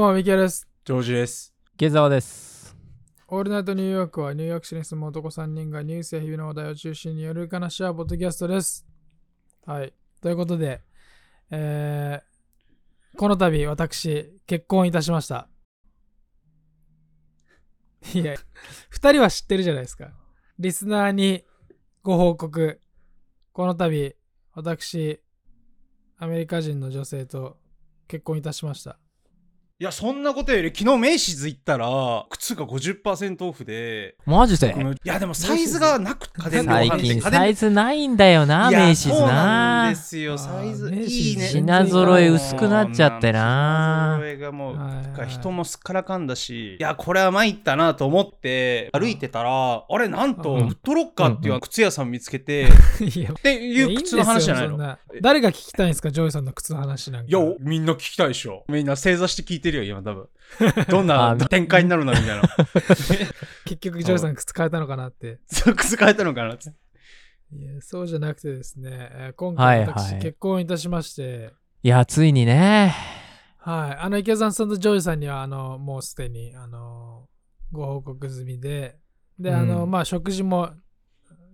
も、ミケです。ジョージです。下沢です。オールナイトニューヨークはニューヨーク市に住む男3人がニュースや日々の話題を中心による話し合うポッドキャストです。はい。ということで、えー、この度私、結婚いたしました。いや、二人は知ってるじゃないですか。リスナーにご報告。この度、私、アメリカ人の女性と結婚いたしました。いや、そんなことより、昨日メイシズ行ったら、靴が50%オフで、マジで？いや、でもサイズがなくて、家電量販最近サイズないんだよな、メイシズそうななんですよ、サイズいいね。品揃え薄くなっちゃってな。品揃えがもう、は人もすっからかんだし、いや、これは参ったなと思って、歩いてたら、あれ、なんと、うん。フットロッカーっていう靴屋さん見つけて、いや、っていう靴の話じゃないの誰が聞きたいんですか、ジョイさんの靴の話なんか。いや、みんな聞きたいでしょ。みんな正座して聞いてるよ、今多分。どんな展開になるのみたいな。結局、ジョイさん靴変えたのかなって。そう、靴変えたのかなって。いや、そうじゃなくてですね、えー今回私、はいはい結婚いたしまして、いや、ついにね。はい、あの、池澤さんとジョイさんには、あの、もうすでに、あの、ご報告済みで、で、あの、うんまあ、食事も、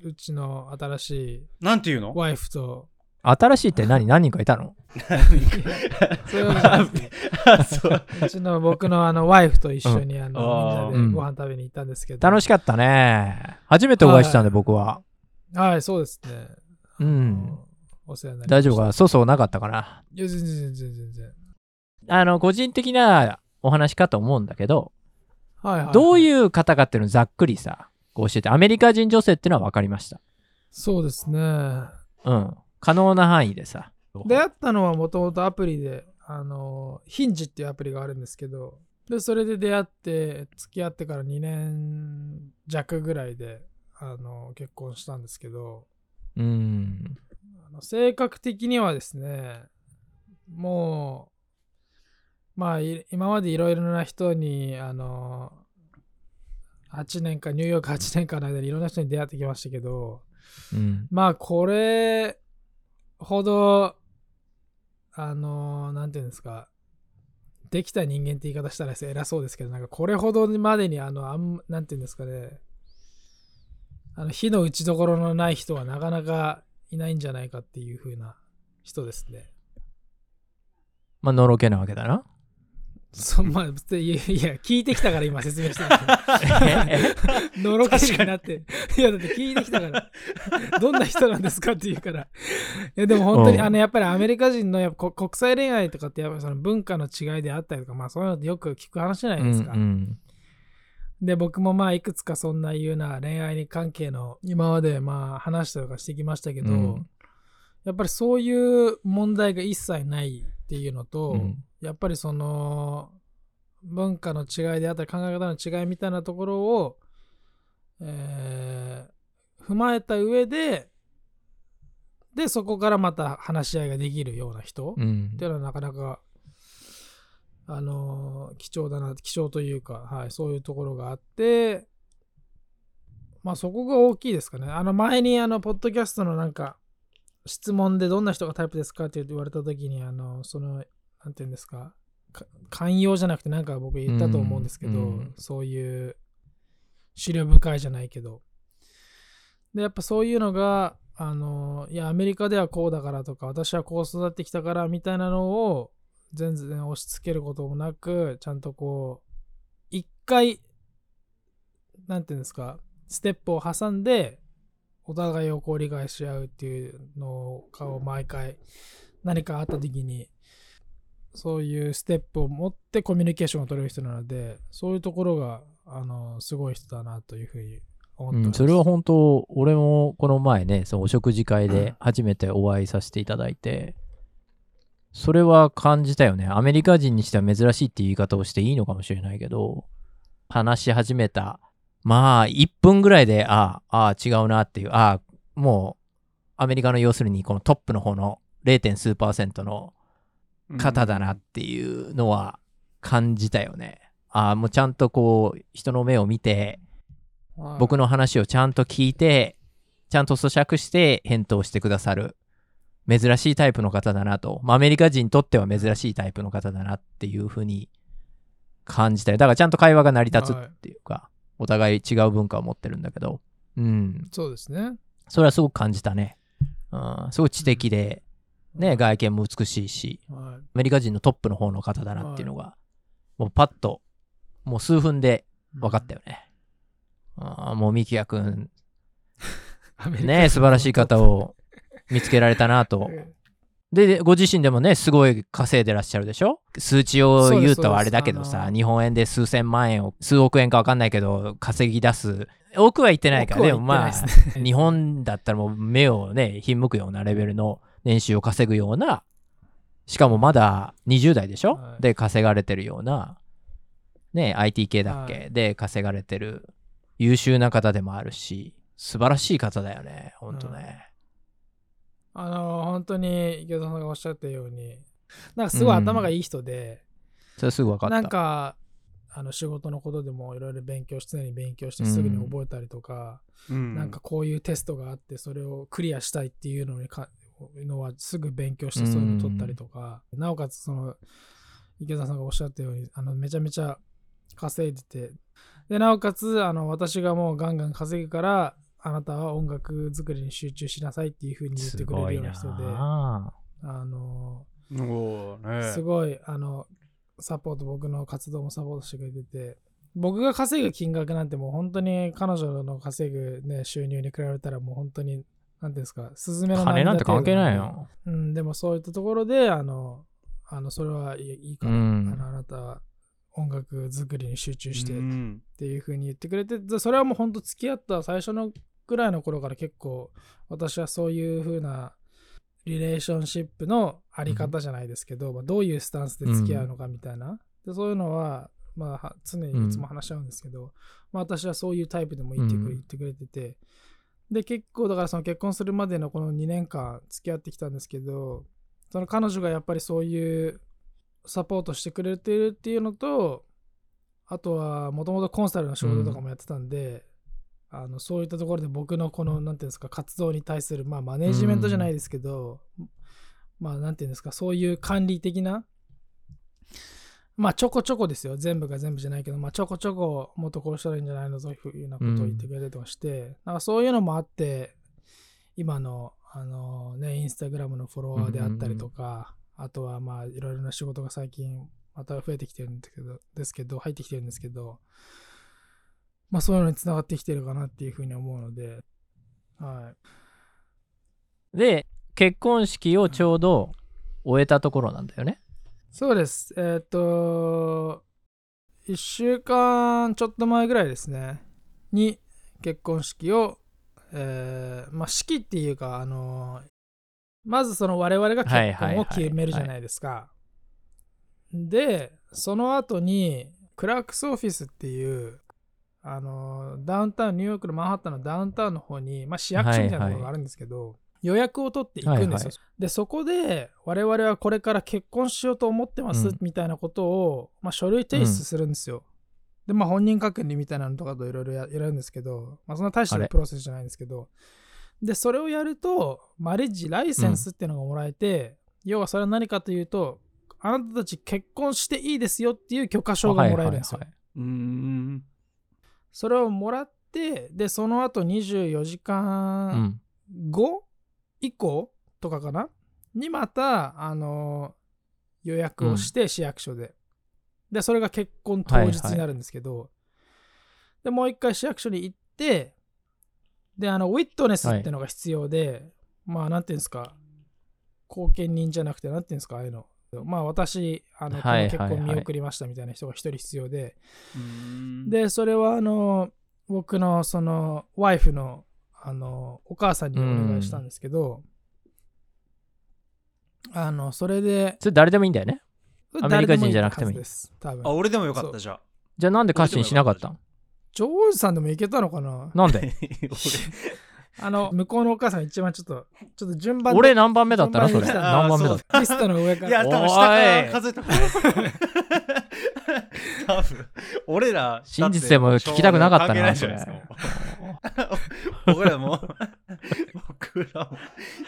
うちの新しいなんていうの？ワイフと、新しいって何？何人かいたの？そういうわけじゃなくてううちの僕のあのワイフと一緒に、ああの、ーみんなでご飯食べに行ったんですけど、楽しかったね。初めてお会いしたんで、はい僕は。はい、そうですね。うん。お世話になりました。大丈夫かそうそうなかったかないや、全然全然全然。あの、個人的なお話かと思うんだけど、はいはい、どうういう方かっていうのをざっくりさ、こう教えて、アメリカ人女性っていうのは分かりました。そうですね。うん。可能な範囲でさ。出会ったのはもともとアプリで、あの、ヒンジっていうアプリがあるんですけど、で、それで出会って、付き合ってから2年弱ぐらいで、あの、結婚したんですけど、うん。あの性格的にはですね、もう、まあ、い今までいろいろな人に、あの、8年間、ニューヨーク8年間の間にいろんな人に出会ってきましたけど、うん。まあ、これほど、あの、なんていうんですか、できた人間って言い方したら偉そうですけど、なんかこれほどまでに、あの、あんなんていうんですかね、あの火の打ちどころのない人はなかなかいないんじゃないかっていう風な人ですね。まあ、のろけなわけだな。そまあ、いや、いや聞いてきたから今説明してるんですよ のろけになって。いや、だって聞いてきたから、どんな人なんですかって言うから。いや、でも本当に、うんあの、やっぱりアメリカ人のやっぱこ国際恋愛とかって、やっぱりその文化の違いであったりとか、まあそういうのってよく聞く話じゃないですか。うんうんで、僕もまあいくつかそんないうな恋愛に関係の今までまあ話したりとかしてきましたけど、うんやっぱりそういう問題が一切ないっていうのと、うん。やっぱりその文化の違いであったり考え方の違いみたいなところを、えー踏まえた上ででそこからまた話し合いができるような人、っうん。ていうのはなかなかあのー貴重だな貴重というか、はい、そういうところがあってまあそこが大きいですかね。あの前にあのポッドキャストのなんか質問でどんな人がタイプですかって言われた時にあのそのなんていうんですかか寛容じゃなくてなんか僕言ったと思うんですけど、うん。うんそういう資料深いじゃないけど。でやっぱそういうのがあのいやアメリカではこうだからとか私はこう育ってきたからみたいなのを全然押し付けることもなくちゃんとこう一回なんていうんですかステップを挟んでお互いをこう理解し合うっていうのを毎回何かあった時にそういうステップを持ってコミュニケーションを取れる人なのでそういうところがあのすごい人だなというふうに思ってうん、ます。それは本当、俺もこの前ね、そのお食事会で初めてお会いさせていただいて、それは感じたよね。アメリカ人にしては珍しいっていう言い方をしていいのかもしれないけど、話し始めた、まあ、1分ぐらいで、ああ、ああ、違うなっていう、ああ、もう、アメリカの要するにこのトップの方の 0. 数パーセントの方だなっていうのは感じたよね。ああ、もうちゃんとこう、人の目を見て、はい僕の話をちゃんと聞いて、ちゃんと咀嚼して返答してくださる。珍しいタイプの方だなと。まあ、アメリカ人にとっては珍しいタイプの方だなっていうふうに感じたよ。だからちゃんと会話が成り立つはいっていうか、お互い違う文化を持ってるんだけど、うん。そうですね。それはすごく感じたね。うん、すごい知的で、ね、外見も美しいし、はいアメリカ人のトップの方の方だなっていうのが、もうパッと、もう数分で分かったよね。あーもうミキヤくん、アメリカね、素晴らしい方を見つけられたなと。で、でご自身でもね、すごい稼いでらっしゃるでしょ？数値を言うとあれだけどさ、日本円で数千万円を、数億円か分かんないけど、稼ぎ出す。多くは言ってないから、でもまあ、日本だったらもう目をね、ひんむくようなレベルの年収を稼ぐような、しかもまだ20代でしょ、はい。で稼がれてるような、ね、IT 系だっけ、はい。で稼がれてる優秀な方でもあるし、素晴らしい方だよね、ほんとね。あの本当に池田さんがおっしゃったようになんかすごい頭がいい人で、それすぐ分かった。なんかあの仕事のことでもいろいろ勉強して常に勉強してすぐに覚えたりとか、うん。なんかこういうテストがあってそれをクリアしたいっていうのにかのはすぐ勉強してそういうの取ったりとか、なおかつその池田さんがおっしゃったようにあのめちゃめちゃ稼いでてでなおかつあの私がもうガンガン稼ぐからあなたは音楽作りに集中しなさいっていうふうに言ってくれるような人であ。あのね。すごいあのサポート僕の活動もサポートしてくれてて僕が稼ぐ金額なんてもう本当に彼女の稼ぐ、ね、収入に比べたらもう本当になんていうんですかスズメの金なんて関係ないよ、よ。うん、でもそういったところであのあのそれはいいから、うん。あのあなたは音楽作りに集中してっうん。ていう風に言ってくれてでそれはもう本当付き合った最初のぐらいの頃から結構私はそういう風なリレーションシップのあり方じゃないですけど、まあ、どういうスタンスで付き合うのかみたいな、でそういうのは、まあは、常にいつも話し合うんですけど、まあ、私はそういうタイプでも言ってく,、うん。言ってくれてて。で結構だからその結婚するまでのこの2年間付き合ってきたんですけどその彼女がやっぱりそういうサポートしてくれてるっていうのとあとはもともとコンサルの仕事とかもやってたんで、あのそういったところで僕のこのなんていうんですか活動に対するまあマネージメントじゃないですけど、まあなんていうんですかそういう管理的なまあちょこちょこですよ。全部が全部じゃないけどまあちょこちょこもっとこうしたらいいんじゃないのというようなことを言ってくれたりとかして、なんかそういうのもあって今のあのねインスタグラムのフォロワーであったりとか、あとはまあいろいろな仕事が最近また増えてきてるんですけどですけど入ってきてるんですけどまあそういうのにつながってきてるかなっていうふうに思うのではいで、結婚式をちょうど終えたところなんだよね。そうです。えーっ、と、1週間ちょっと前ぐらいですね、に結婚式を、えーまあ、式っていうか、あのまずその我々が結婚を決めるじゃないですか。で、その後に、クラークスオフィスっていう、あのダウンタウン、ニューヨークのマンハッタンのダウンタウンの方に、まあ、市役所みたいなところがあるんですけど、予約を取っていくんですよ。はいはい。で、そこで我々はこれから結婚しようと思ってます、うん。みたいなことを、まあ、書類提出するんですよ。で、まあ、本人確認みたいなのとかといろいろややるんですけど、まあ、そんな大したプロセスじゃないんですけど、で、それをやると、マリッジライセンスっていうのがもらえて、要はそれは何かというと、あなたたち結婚していいですよっていう許可証がもらえるんですよ。はいはいうんそれをもらって、で、その後24時はい間うん。後以降とかかな？にまた、あの予約をして市役所で。で、それが結婚当日になるんですけど、で、もう一回市役所に行って、で、あの、ウィットネスっていうのが必要で、まあ、なんていうんですか、後見人じゃなくて、なんていうんですか、ああいうの。まあ、私、あの、このはいはい。結婚はい見送りましたみたいな人が一人必要で、うん。で、それはあの、僕のその、ワイフの、あの、お母さんにお願いしたんですけど、あの、それで、それ誰でもいいんだよね？アメリカ人じゃなくてもいい。誰です。多分。あ、俺でもよかったじゃあ。じゃあなんで歌詞にしなかったん？ジョージさんでもいけたのかな？なんで？あの、向こうのお母さんが一番ちょっと、ちょっと順番で俺何番目だったのそれ？何番目だっあリストの上かいや、ら。多分下から数えた。多分俺ら、真実でも聞きたくなかったなだって関係ないじゃないですか。僕らも、僕裏も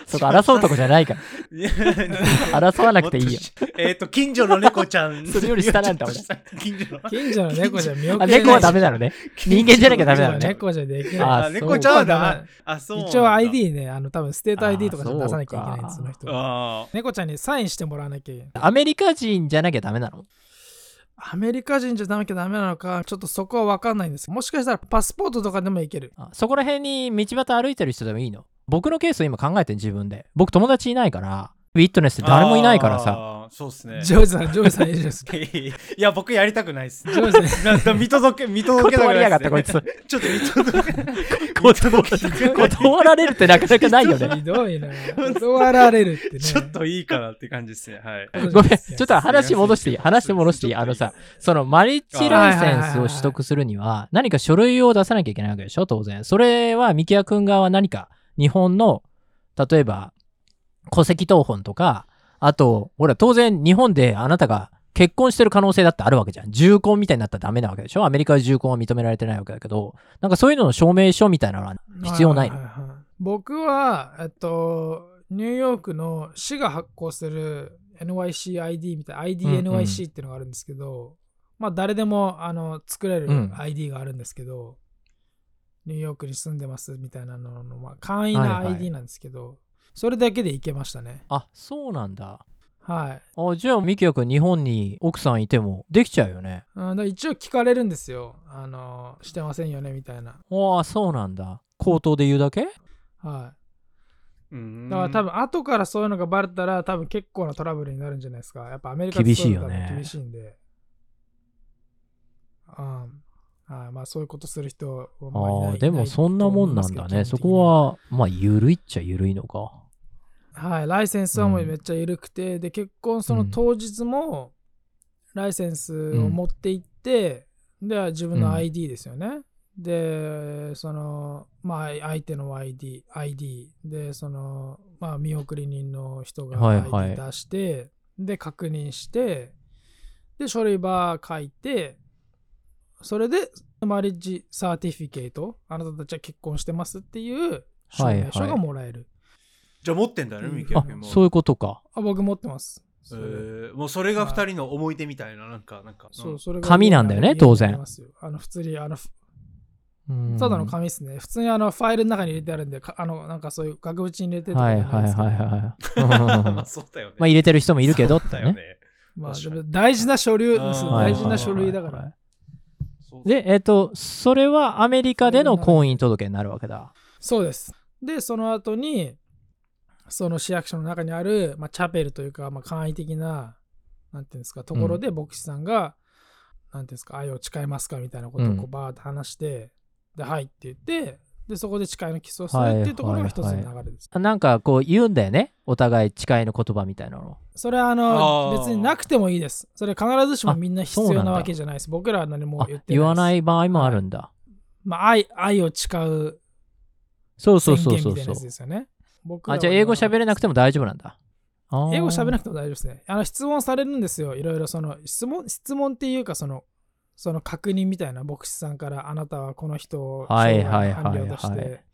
そこ争うとこじゃないから。争わなくていいよ。えっ、と、近所の猫ちゃん。それより下なんだ俺近所の。近所の猫じゃ見送れない、あ、猫はダメなのね。人間じゃなきゃダメなのね。猫じゃできない。ああ、猫ちゃんはダそうメ。あ、そう。一応 ID ね、あの多分ステート ID とか出さなきゃいけないんです、その人は。あ猫ちゃんにサインしてもらわなきゃいけない。アメリカ人じゃなきゃダメなの？アメリカ人じゃなきゃダメなのか、ちょっとそこは分かんないんです。もしかしたらパスポートとかでもいける。あそこら辺に道端歩いてる人でもいいの？僕のケースを今考えて自分で。僕友達いないから、ウィットネスって誰もいないからさ。さ。そうっすね。ジョージさん、ジョージさんいいですか。いや、僕やりたくないっす。ジョージさん。なんか見届け、見届けたく断りやがないっすねったこいつ。ちょっと見届け。断断られるってなかなかないよね。ひどいな。断られるってね。ちょっといいかなって感じですね。はい。ごめん、ちょっと話戻していい？話して戻していい？あのさ、そのマリッジライセンスを取得するには、何か書類を出さなきゃいけないわけでしょ？当然。それは、ミキヤ君側は何か、日本の、例えば、戸籍謄本とか、あと、ほら、当然、日本であなたが結婚してる可能性だってあるわけじゃん。重婚みたいになったらダメなわけでしょ？アメリカで重婚は認められてないわけだけど、なんかそういうのの証明書みたいなのは必要ないの？はははい僕は、えっと、ニューヨークの市が発行する NYCID みたいな IDNYC っていうのがあるんですけど、まあ誰でもあの作れるうん。ID があるんですけど、ニューヨークに住んでますみたいなのの、まあ、簡易なはいはい。ID なんですけど、それだけでいけましたね。あ、そうなんだ。はい。あじゃあ、ミキヤ君、日本に奥さんいてもできちゃうよね。うん、だ一応聞かれるんですよ。あの、してませんよねみたいな。ああ、そうなんだ。口頭で言うだけ？はい。うんだから多分後からそういうのがバレたら多分結構なトラブルになるんじゃないですか。やっぱアメリカ厳しいよね厳しいんで。うん。はい、まあそういうことする人はまあいないああ、でもそんなもんなんだね。そこ。は、まあ、ゆるいっちゃゆるいのか。はい、ライセンスはもううん。めっちゃ緩くて、で、結婚その当日もライセンスを持って行って、で、自分のうん。ID ですよね。で、その、まあ相手の ID、ID で、その、まあ見送り人の人がはいはい。ID 出して、で、確認して、で、書類ば書いて、それで、マリッジサーティフィケート、あなたたちは結婚してますっていう証明書がもらえる。じゃあ持ってんだよね、ミキあヤ君も。そういうことか。あ僕持ってます。えそれーもうそれが二人の思い出みたいな、なんか、なんか。そうそれが紙なんだよね当然ありますよあの普通にあのふうんただの紙ですね。普通にあのファイルの中に入れてあるんで、かあのなんかそういう額縁に入れてるとかはいじゃないはいですけどはいはい。まあ そうだよね。まあ入れてる人もいるけどってね。だよね。まあ、確かにでも大事な書類大事な書類だから。で、えっと、それはアメリカでの婚姻届になるわけだ。そうです。で、その後に、その市役所の中にある、まあ、チャペルというか、まあ、簡易的な、なんていうんですか、ところで牧師さんが、なんていうんですか、愛を誓いますかみたいなことをこうんうバーって話して、で、はいって言って、で、そこで誓いのキスをするっていうところが一つの流れです。なんかこう言うんだよね。お互い誓いの言葉みたいなの。それはあの別になくてもいいです。それ必ずしもみんな必要なわけじゃないです。僕らは何もあ言ってないです。言わない場合もあるんだ。まあ、愛愛を誓うそうそう宣そうそうそう言みたいなやつ。ですよね。僕あ、じゃあ英語喋れなくても大丈夫なんだ。英語喋らなくても大丈夫ですね。あの質問されるんですよ。いろいろその質問、質問っていうかその、その確認みたいな牧師さんからあなたはこの人をはい将来の伴侶としはいはいはいて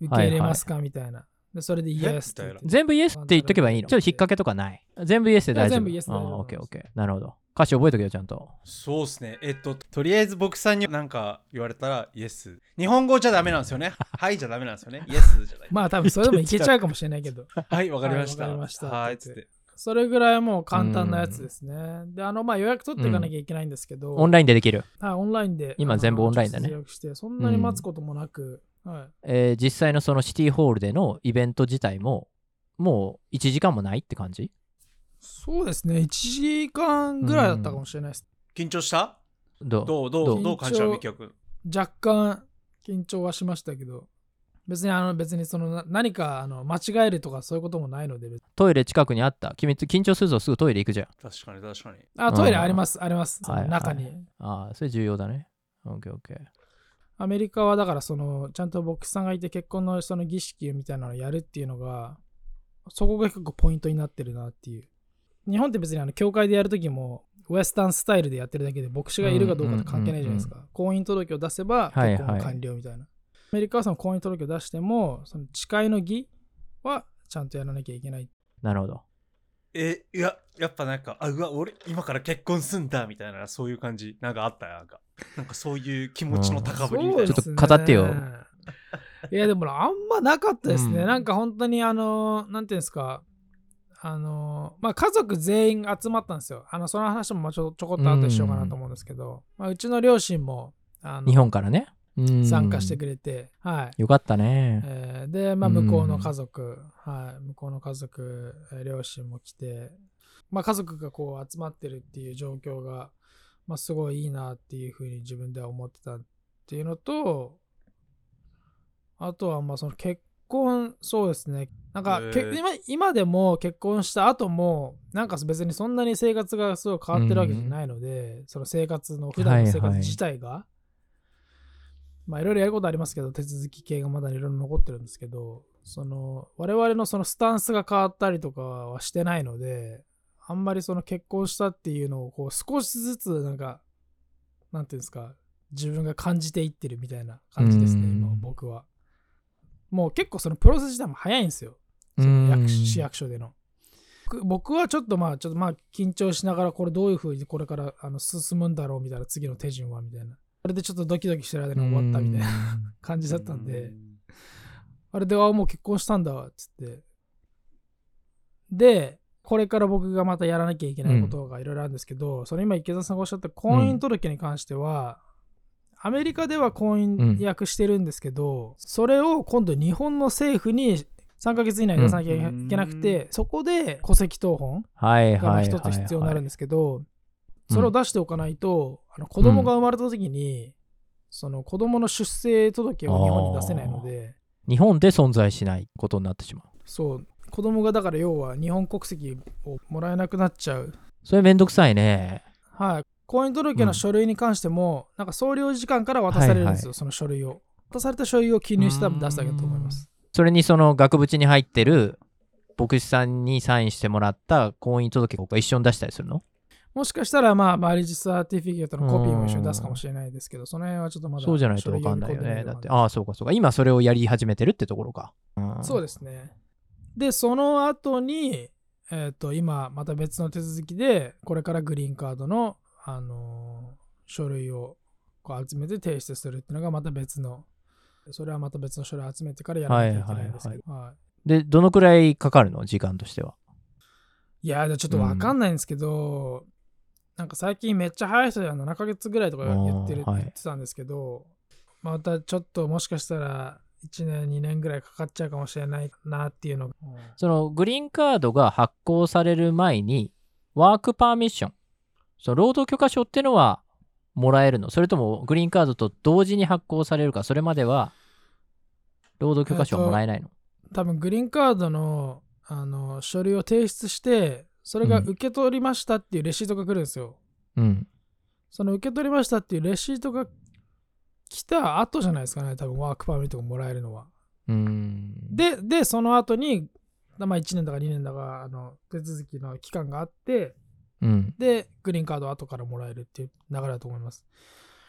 受け入れますかみたいな。でそれでイエスって全部イエスって言っとけばいいの？ちょっと引っ掛けとかない？全部イエスで大丈夫？全部イエスで大丈夫オッケーオッケー。なるほど。歌詞覚えとけよ、ちゃんと。そうっすね。えっと、とりあえず僕さんになんか言われたら、イエス。日本語じゃダメなんですよね。はいじゃダメなんですよね。イエスじゃない。まあ多分それでもいけちゃうかもしれないけど。はい、わかりました。はいわかりましたはい、つって。それぐらいもう簡単なやつですね。で、あの、まあ予約取っていかなきゃいけないんですけど、オンラインでできる。はい、オンラインで。今全部オンラインだね予約して、そんなに待つこともなく、はい。えー実際のそのシティホールでのイベント自体も、もう1時間もないって感じ？そうですね、1時間ぐらいだったかもしれないです。緊張した？どう？どう？どどう？うどう？感じたミキヤ君。若干緊張はしましたけど、別にあの別にそのな何かあの間違えるとかそういうこともないので、別にトイレ近くにあった？君緊張するぞすぐトイレ行くじゃん。確かに確かに。あ、トイレあります、あります。そのはい中に。はいああ、それ重要だね。オッケーオッケー。アメリカはだからそのちゃんと牧師さんがいて結婚のその儀式みたいなのをやるっていうのがそこが結構ポイントになってるなっていう日本って別にあの教会でやるときもウエスタンスタイルでやってるだけで牧師がいるかどうかって関係ないじゃないですか婚姻届を出せばはいはい結婚完了みたいな、アメリカはその婚姻届を出してもその誓いの儀はちゃんとやらなきゃいけない。なるほど。え、いや、やっぱなんか、あ、うわ、俺、今から結婚すんだ、みたいな、そういう感じ、なんかあったよ、なんか。なんかそういう気持ちの高ぶりみたいな。ちょっと語ってよ。いや、でもあんまなかったですね。うんなんか本当にあの、なんていうんですか、あの、まあ家族全員集まったんですよ。あの、その話もまあちょちょこっと後でしようかなと思うんですけど、まあ、うちの両親も、あの日本からね。うん参加してくれて、はい。よかったね。えーで、まあ、向こうの家族、はい、向こうの家族、えー両親も来て、まあ、家族がこう集まってるっていう状況が、まあ、すごいいいなっていうふうに自分では思ってたっていうのと、あとはまあその結婚、そうですね。なんか、今今でも結婚した後も、なんか別にそんなに生活がすごい変わってるわけじゃないので、その生活の、普段の生活自体が、まあいろいろやることありますけど、手続き系がまだいろいろ残ってるんですけど、その我々のそのスタンスが変わったりとかはしてないので、あんまりその結婚したっていうのをこう少しずつなんか、なんていうんですか、自分が感じていってるみたいな感じですね、うん。今僕は。もう結構そのプロセス自体も早いんですよ。市役所での。僕僕はちょっとまあちょっとまあ緊張しながらこれどういうふうにこれからあの進むんだろうみたいな次の手順はみたいな。それでちょっとドキドキしてる間に終わったみたいな 感じだったんで、あれであもう結婚したんだっつって。で、これから僕がまたやらなきゃいけないことがいろいろあるんですけど、その今池田さんがおっしゃった婚姻届に関しては、アメリカでは婚姻訳してるんですけど、それを今度日本の政府に3ヶ月以内に出さなきゃいけなくて、そこで戸籍謄本はいが一つ必要になるんでですけど、それを出しておかないと、あの子供が生まれた時に、その子供の出生届を日本に出せないので、日本で存在しないことになってしまう。そう、子供がだから要は日本国籍をもらえなくなっちゃう。それめんどくさいね。はい。婚姻届の書類に関しても、なんか総領事館から渡されるんですよ、はいその書類を。渡された書類を記入して多分出すだけだと思います。それにその額縁に入ってる牧師さんにサインしてもらった婚姻届が一緒に出したりするの？もしかしたら、まあ、マリッジサーティフィケートのコピーも一緒に出すかもしれないですけど、その辺はちょっとまだ。そうじゃないと分かんないよね。だって、ああ、そうかそうか。今それをやり始めてるってところか。そうでですね。で、その後に、えっ、と、今、また別の手続きで、これからグリーンカードの、あのー書類をこう集めて提出するっていうのがまた別の、それはまた別の書類を集めてからやらなきゃいけないんですけど。はいで、どのくらいかかるの？時間としては。いや、ちょっとわかんないんですけど、なんか最近めっちゃ早い人では7ヶ月ぐらいとか言ってる、はい言ってたんですけど、またちょっともしかしたら1年、2年ぐらいかかっちゃうかもしれないなっていうのが。そのグリーンカードが発行される前に、ワークパーミッション、その労働許可証っていうのはもらえるの？それともグリーンカードと同時に発行されるか、それまでは労働許可証はもらえないの、多分グリーンカードのあの書類を提出して、それがうん受け取りましたっていうレシートが来るんですよ。うん。その受け取りましたっていうレシートが来た後じゃないですかね、多分ワークパーミットがもらえるのは。うーん。で、で、その後に、まあ、1年だか2年だかあの手続きの期間があって、うん。で、グリーンカードを後からもらえるっていう流れだと思います。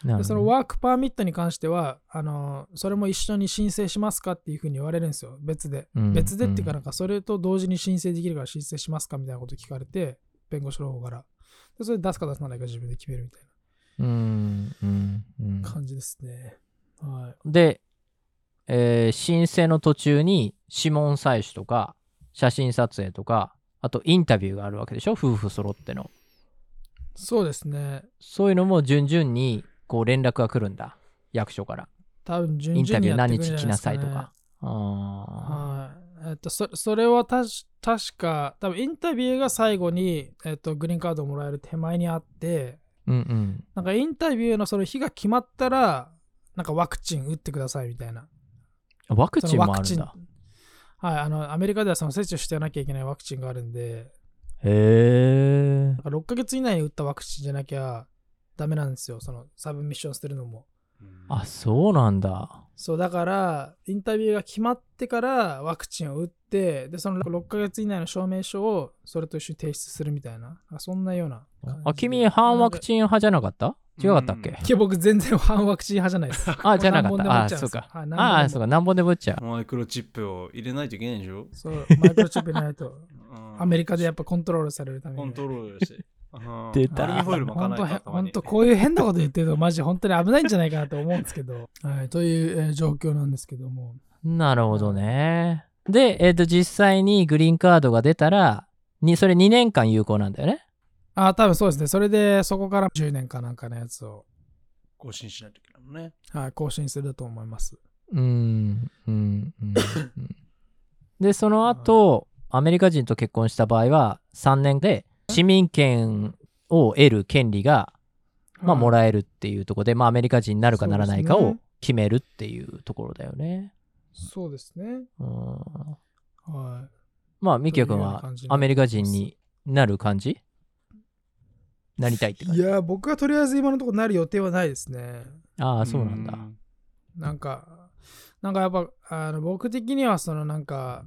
でそのワークパーミットに関しては、あのそれも一緒に申請しますかっていうふうに言われるんですよ、別で。うん別でっていうか、うんなんかそれと同時に申請できるから申請しますかみたいなこと聞かれて、弁護士の方から。でそれで出すか出さないか自分で決めるみたいな感じですね。はい。で、えー申請の途中に指紋採取とか写真撮影とかあとインタビューがあるわけでしょ？夫婦揃ってのそうですね。そういうのも順々にこう連絡が来るんだ役所から多分順インタビュー何日来な。さいとかあはい。えっと、そそれはたし確か、多分インタビューが最後に、えっと、グリーンカードをもらえる手前にあって、ーうんうんなんかインタビューのその日が決まったら、なんかワクチン打ってくださいみたいな。あワクチンそのワクチンもあるんだはい、あの、アメリカではその接種してなきゃいけないワクチンがあるんで、へえなんか6ヶ月以内に打ったワクチンじゃなきゃダメなんですよ、そのサブミッションするのも。あそうなんだ。そう、だから、インタビューが決まってからワクチンを打って、で、その6ヶ月以内の証明書をそれと一緒に提出するみたいな、そんなような。あ君反ワクンチン派じゃなかった？違かったっけ？いや、僕全然反ワクチン派じゃないです。あ、じゃなかった。あ、そうか。はいああ、そうか。何本でも打っちゃう。マイクロチップを入れないといけないでしょ？そう、マイクロチップないと、うんアメリカでやっぱコントロールされるために。コントロールして。うん出たアルミホイル巻かないと本当こういう変なこと言ってるとマジ本当に危ないんじゃないかなと思うんですけど、はい、という、えー状況なんですけどもなるほどね。で、えっ、と、実際にグリーンカードが出たら、にそれ2年間有効なんだよね。あ多分そうですねそれでそこから10年かなんかのやつを、更新しないといけないもんね。はい、更新すると思いますうーん、うん、うん。うん で、その後、アメリカ人と結婚した場合は、3年で市民権を得る権利が、まあ、もえらえるっていうところで、まあ、アメリカ人になるかならないかを決めるっていうところだよね。そうですねうん。はまあ、ミキヤ君というようなはアメリカ人になる感じ？なりたいって感じ。いいや僕はとりあえず今のところなる予定はないですねああ、そうなんだ。なんかなんかやっぱあの僕的にはそのなんか、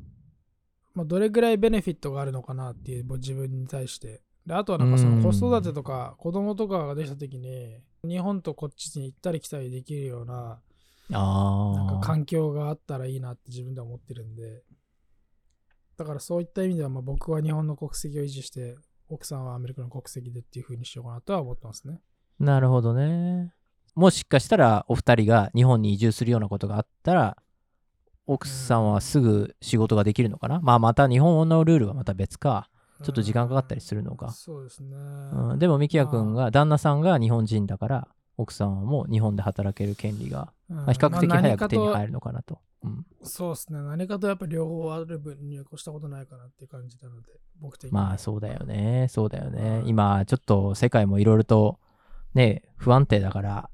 まあ、どれぐらいベネフィットがあるのかなっていう自分に対してであとはなんかその子育てとか子供とかができた時に日本とこっちに行ったり来たりできるようななんかああ。環境があったらいいなって自分では思ってるんでだからそういった意味ではまあ僕は日本の国籍を維持して奥さんはアメリカの国籍でっていう風にしようかなとは思ってますねなるほどね。もしかしたらお二人が日本に移住するようなことがあったら、奥さんはすぐ仕事ができるのかな、まあまた日本のルールはまた別か。ちょっと時間かかったりするのうんか。そうですね、うん、でもミキヤ君が、旦那さんが日本人だから、奥さんはもう日本で働ける権利が、うんまあ、比較的まあ早く手に入るのかなと。うん、そうですね。何かとやっぱり両方ある分に越したことないかなっていう感じなので、僕的には。まあそうだよね。そうだよねう。ん今ちょっと世界もいろいろとね、不安定だから、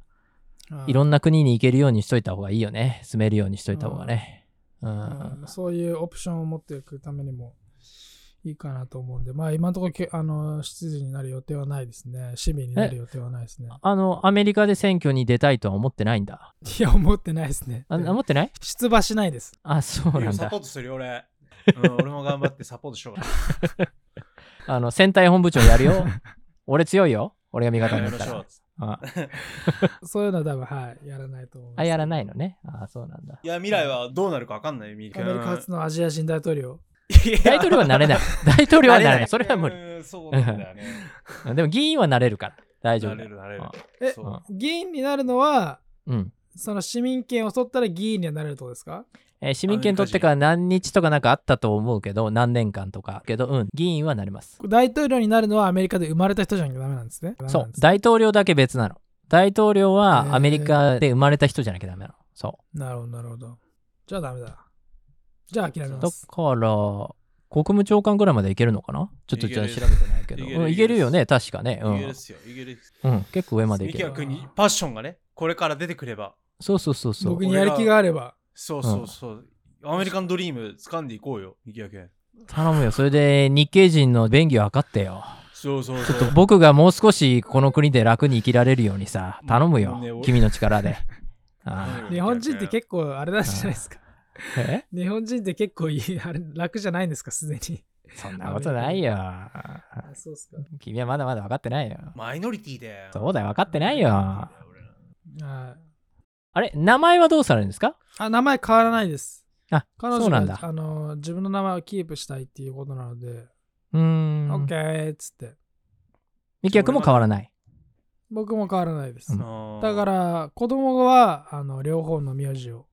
うんいろんな国に行けるようにしといた方がいいよね。住めるようにしといた方がね。うん。うんそういうオプションを持っていくためにもいいかなと思うんで、まあ今のところけあの執事になる予定はないですね。市民になる予定はないですね。あの、アメリカで選挙に出たいとは思ってないんだ？いや、思ってないですね。あ、思ってない？出馬しないです。あ、そうなんだサポ。ートするよ、俺。うん、俺も頑張ってサポートしようか あの、選対本部長やるよ。俺強いよ。俺が味な。方になったらやりましょう。。あ そういうのは多分、はい、やらないと思います。あ、やらないのね。あ、そうなんだ。いや、未来はどうなるか分かんない、ミアメリカ初のアジア人大統領。大統領はなれない。大統領はなれない。それは無理。理。そうなんだよね。でも議員はなれるから。大丈夫。なれる、なれるあ。え議員になるのは、うん。その市民権を取ったら議員にはなれるとですか？えー市民権取ってから何日とかなんかあったと思うけど、何年間とか。けど、うん、議員はなれます。大統領になるのはアメリカで生まれた人じゃなきゃダメなんですね。そう大統領だけ別なの。大統領はアメリカで生まれた人じゃなきゃダメなの。そなるほど、なるほど。じゃあダメだ。じゃあ諦めう。だます。から、国務長官ぐらいまでいけるのかな？ちょっとじゃあ調べてないけど。いけるうんいけるよね、確かね。いけるっすよ、いける。うん。うん、結構上までいミける。キヤ君にパッションがね、これから出てくれば。そうそうそうそう僕。にやる気があれば。そうそうそう。アメリカンドリーム掴んでいこうよ、ミキヤ君。頼むよ。それで日系人の便宜を図ってよ。そうそうそう。ちょっと僕がもう少しこの国で楽に生きられるようにさ、頼むよ。君の力で。あ 日本人って結構あれなんじゃないですか。日本人って結構いい あれ楽じゃないんですか、すでに。そんなことないよ。あそうっすか。君はまだまだ分かってないよ。マイノリティだよ。そうだよ、分かってないよ。俺らはいあれ、名前はどうされるんですか？あ、名前変わらないです。あ、彼女がそうなんだ。あの自分の名前をキープしたいっていうことなので、うーん。オッケーっつって。ミキヤ君も変わらない？僕も変わらないです。うんだか、ら、子供はあの両方の名字を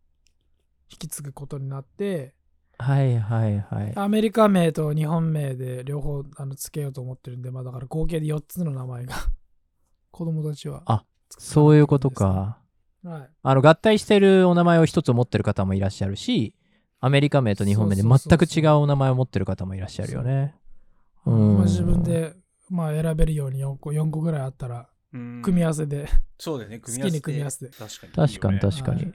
引き継ぐことになって、はいはいはい。アメリカ名と日本名で両方あのつけようと思ってるんで、まあだから合計で4つの名前が 子供たちは。あそういうことか。はい。あの、合体してるお名前を一つ持ってる方もいらっしゃるし、アメリカ名と日本名でそうそうそうそう全く違うお名前を持ってる方もいらっしゃるよね。うんまあ、自分で、まあ、選べるように4個 ,4 個ぐらいあったら、組組み合わせでそうだよね、好きに組み合わせて確かに。確かに確かにはい。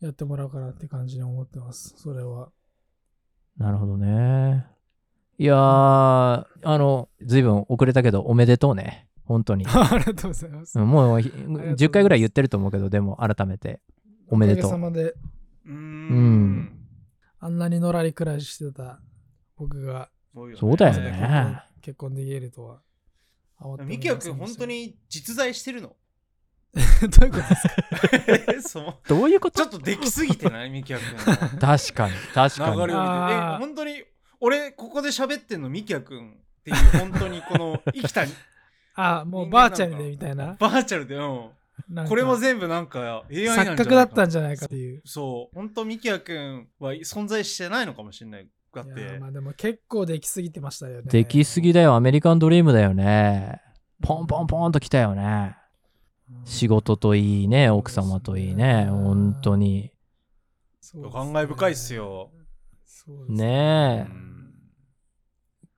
やってもらうかなって感じに思ってます。それは。なるほどね。いやー、あの、ずいぶん遅れたけど、おめでとうね。本当に。ありがとうございます。うんもうひざいます10回ぐらい言ってると思うけど、でも改めておめでとう。おかげさまで、うんん。あんなにのらりくらいしてた僕がそうそうだよね結婚できるとはミキヤ君、本当に実在してるの？どういうことですか？そう。どういうこと？ちょっとできすぎてない？ミキヤ君 確かに、確かに。の流れを見て。え本当に俺ここで喋ってんのミキヤ君っていう本当にこの生きたあもうバーチャルでみたいな。バーチャルでうん。これも全部なんか AI なんじゃないか錯覚だったんじゃないかっていう。そう。本当ミキヤ君は存在してないのかもしれないだって。まあでも結構できすぎてましたよね。できすぎだよ。アメリカンドリームだよね。ポンポンポンと来たよね。仕事といいね、奥様といいね。本当に。感慨深いっすよねえ。うん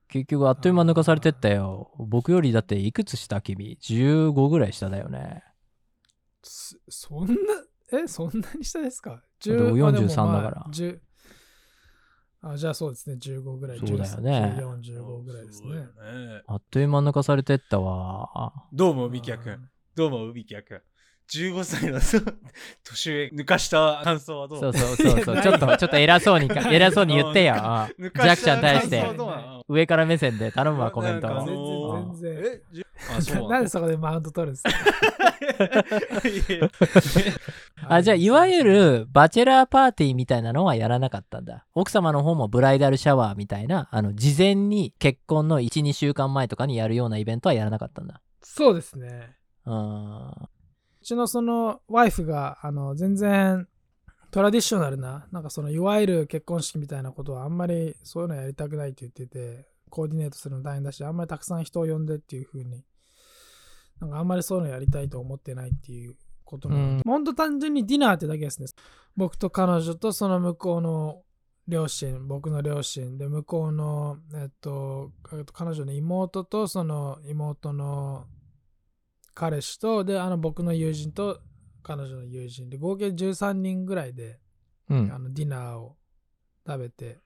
結局あっという間抜かされてったよ。僕よりだっていくつ下君 ?15 ぐらい下だよね。そそんなえそんなに下ですか？で10もあでも43まあだから10あじゃあそうですね15ぐらいそうだよね1415ぐらいですそうだよねねあっという間抜かされてったわ。どう思う？ミキヤ君どう思う？ミキヤ君15歳の 年上抜かした感想はどう？そうそうそうそう。ちょっと、ちょっと偉そうにか、偉そうに言ってよ。ジャックちゃんに対して感想はどう？なの上から目線で頼むわ、コメントなんかあのを。全然全然え？じあそう なんでそこでマウント取るんですか？あ、じゃあ、いわゆる、バチェラーパーティーみたいなのはやらなかったんだ。奥様の方もブライダルシャワーみたいな、あの、事前に結婚の1、2週間前とかにやるようなイベントはやらなかったんだ。そうですねうー。ん。うちのそのワイフがあの全然トラディショナルななんかそのいわゆる結婚式みたいなことはあんまりそういうのやりたくないって言っててコーディネートするの大変だしあんまりたくさん人を呼んでっていう風になんかあんまりそういうのやりたいと思ってないっていうことなので、うん。ほんと単純にディナーってだけですね。僕と彼女とその向こうの両親僕の両親で向こうのえっとえっと彼女の妹とその妹の彼氏とであの僕の友人と彼女の友人で合計13人ぐらいで、うんあ。のディナーを食べて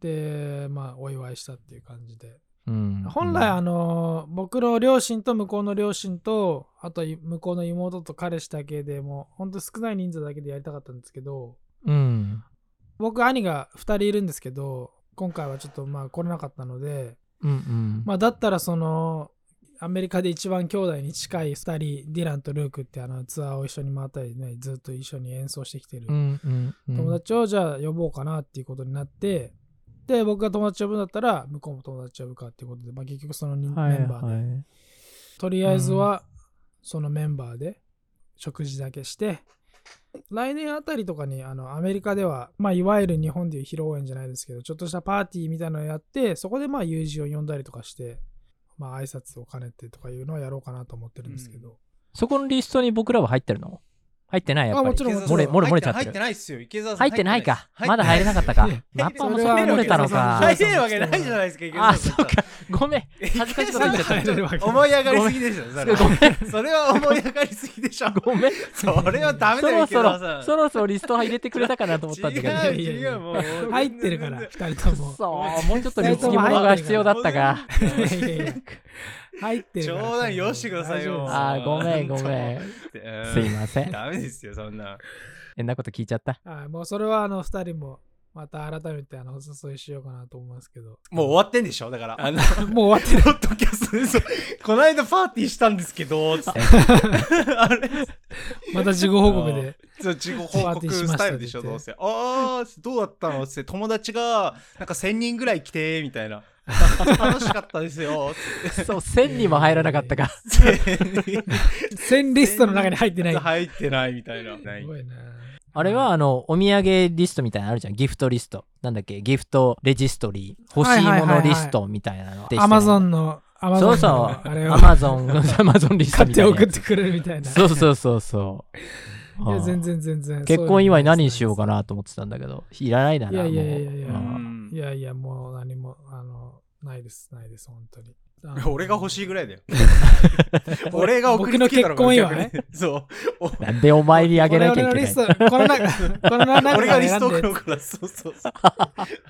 でまあお祝いしたっていう感じでうん本来あの僕の両親と向こうの両親とあと向こうの妹と彼氏だけでもう本当少ない人数だけでやりたかったんですけどうん。僕兄が2人いるんですけど今回はちょっとまあ来れなかったのでうんうん。まあだったらそのアメリカで一番兄弟に近い2人ディランとルークってあのツアーを一緒に回ったりねずっと一緒に演奏してきてる。友達をじゃあ呼ぼうかなっていうことになってで僕が友達呼ぶんだったら向こうも友達呼ぶかっていうことで、まあ、結局そのメンバーで、はい。とりあえずはそのメンバーで食事だけして来年あたりとかにあのアメリカでは、まあ、いわゆる日本でいう披露宴じゃないですけどちょっとしたパーティーみたいなのをやってそこでまあ友人を呼んだりとかしてまあ挨拶を兼ねてとかいうのをやろうかなと思ってるんですけど、そこのリストに僕らは入ってるの？入ってないやっぱり。あもちろん漏れ、漏れ、漏れちゃって入ってる。ないっすよ池澤さん入ってないか。入まだ入れなかったか入って。やっぱもうそ漏れたのか。入入れるわけないじゃないですか池あ、澤さんそうか。ごめん。恥ずかしいこと言っちゃった。思い上がりすぎでしょそれ。それは思い上がりすぎでしょごめん。それはダメだよそろそろ、そろそろリスト入れてくれたかなと思ったんだけど。入ってるから2人ともそう、もうちょっと貢ぎ物が必要だったか。いやいやいや入ってる冗談よしてくださいよあーごめんごめんうんすいません。ダメですよそんな変なこと聞いちゃった。はい、もうそれはあの2人もまた改めてあのお誘いしようかなと思いますけど。もう終わってんでしょ？だから。あのもう終わってる。ポッドキャストでそうこの間パーティーしたんですけどつって。あれ？また事後報告で。そう自己報告スタイルでしょ？どうせ。ああどうだったの？って。友達がなんか1000人ぐらい来てみたいな。楽しかったですよ。そう、1000にも入らなかったか。1000リストの中に入ってない。す入ってないみたいな。ないごいな。あれは、あの、お土産リストみたいなのあるじゃん。ギフトリスト。なんだっけ？ギフトレジストリー。欲しいものリストみたいなの。アマゾンの、アマゾンそうそう。アマゾン、アマゾンリスト買って。送ってくれるみたいな。そうそうそうそう。いや、はあ全然全然。結婚祝い何にしようかなと思ってたんだけど、いらないだな。いやいやいやいや、もう何も、あの、ないです、ないです、本当に。俺が欲しいぐらいだよ 俺が送りつけたのが僕の結婚祝いそうお なんでお前にあげなきゃいけない？俺のリスト、この中、この中俺がリスト送るからそうそうそ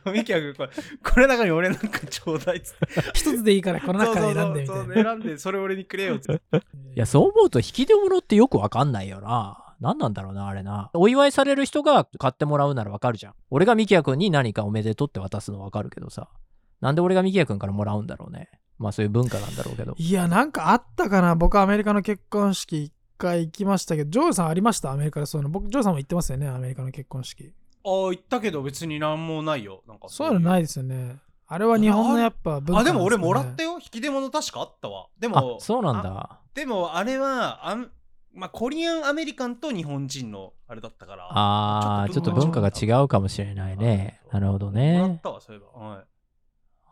うミキヤ君これこれの中に俺なんかちょうだいっつって一つでいいからこの中から選んでみたいな。そうそうそう選んでそれ俺にくれよっつっていや、そう思うと引き出物ってよくわかんないよな。何なんだろうな、あれな。お祝いされる人が買ってもらうならわかるじゃん。俺がミキヤ君に何かおめでとうって渡すのわかるけどさ。なんで俺がミキヤ君からもらうんだろうね。まあそういう文化なんだろうけど。いや、なんかあったかな。僕、アメリカの結婚式一回行きましたけど、ジョーさんありました？アメリカでそういうの。僕、ジョーさんも行ってますよね、アメリカの結婚式。ああ、言ったけど別になんもないよ。なんかいそういうのないですよね。あれは日本のやっぱ文化あ、でも俺もらもったよ。引き出物確かあったわ。であも、、そうなんあ。だ。でもあれは、あんまあ、コリアンアメリカンと日本人のあれだったから。ああ、ちょっと文化が違うかもしれないね。なるほどもらっね。たわ、そういえば。はい。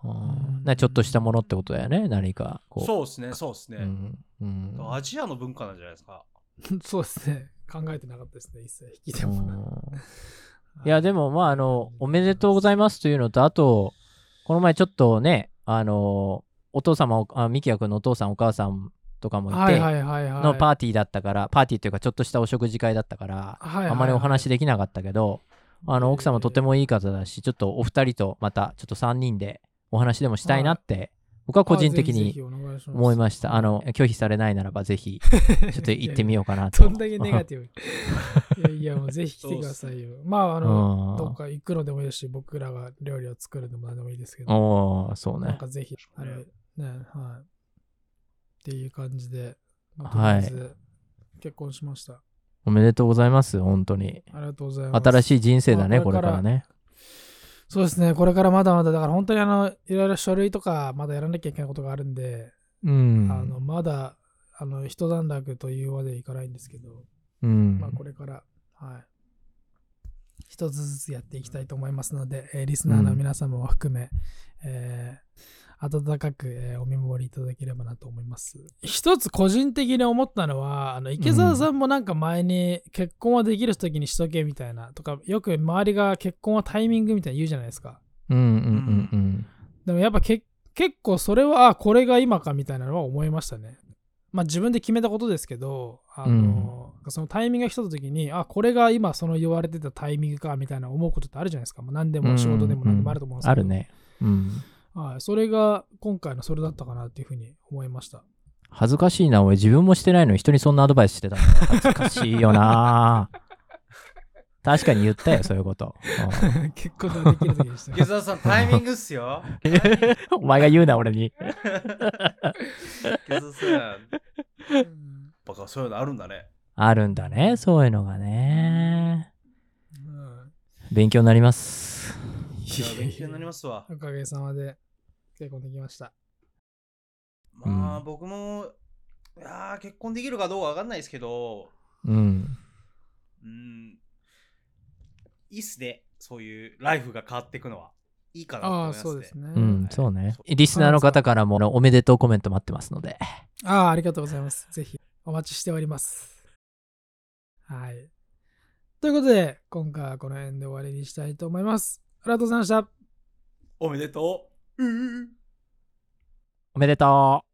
うんなちょっとしたものってことだよね。何か。こう。そうですね、そうですね。うん。うん。アジアの文化なんじゃないですか？そうですね。考えてなかったですね、一切。引き出う物。ん いや、でも、まあ、あの、おめでとうございますというのと、あと、この前ちょっとね、あの、お父様、あミキヤ君のお父さん、お母さんとかもいて、はいはいはいはい。のパーティーだったから、パーティーというか、ちょっとしたお食事会だったから、はいはいはいあまりお話できなかったけど、あの、奥様とてもいい方だし、ちょっとお二人とまた、ちょっと3人でお話でもしたいなって、僕は個人的に思いました。あの、拒否されないならば、ぜひ、ちょっと行ってみようかなと。どんだけネガティブ。いやいや、もうぜひ来てくださいよ。まあ、あの、うんどっか行くのでもいいですし、僕らが料理を作るのも何でもいいですけど、おー、そうね。なんかぜひ、あれ、ね、はい。っていう感じで、まはい結婚しました。おめでとうございます、本当に。ありがとうございます。新しい人生だね、これからね。そうですね、これからまだまだ、だから本当にあの、いろいろ書類とか、まだやらなきゃいけないことがあるんで、うん。あの、まだ、あの、一段落というまでいかないんですけど、うんまあ、これから、はい。一つずつやっていきたいと思いますので、えーリスナーの皆様も含め、えー温かく、えーお見守りいただければなと思います。一つ個人的に思ったのは、あの池澤さんもなんか前に結婚はできる時にしとけみたいなとか、よく周りが結婚はタイミングみたいに言うじゃないですか。うんうんうんうん。でもやっぱけ結構それは、あこれが今かみたいなのは思いましたね。まあ自分で決めたことですけど、あのそのタイミングが来た時に、あ、これが今その言われてたタイミングかみたいな思うことってあるじゃないですか。もう何でも仕事でも何でもあると思うんですけど。ある。ね。うん。はい。それが今回のそれだったかなっていうふうに思いました。恥ずかしいな、俺自分もしてないのに人にそんなアドバイスしてたの。恥ずかしいよな。確かに言ったよ、そういうこと。結婚ができる時でした池澤さん、タイミングっすよ。う んお前が言うな、俺に。池澤さん、やっうんぱそういうのあるんだね。あるんだね、そういうのがね。うん勉強になります。いや勉強になりますわ。おかげさまで結婚できました。まあ、うん僕も、いやー結婚できるかどうかわかんないですけど、うん。うん、いいっすね。そういうライフが変わっていくのは。いいかなと思いああ、ますね。そうですね。うん、そうねそ。リスナーの方からもおめでとうコメント待ってますので。ああ、ありがとうございます。ぜひお待ちしております。はい。ということで、今回はこの辺で終わりにしたいと思います。ありがとうございました。おめでとう。おめでとう。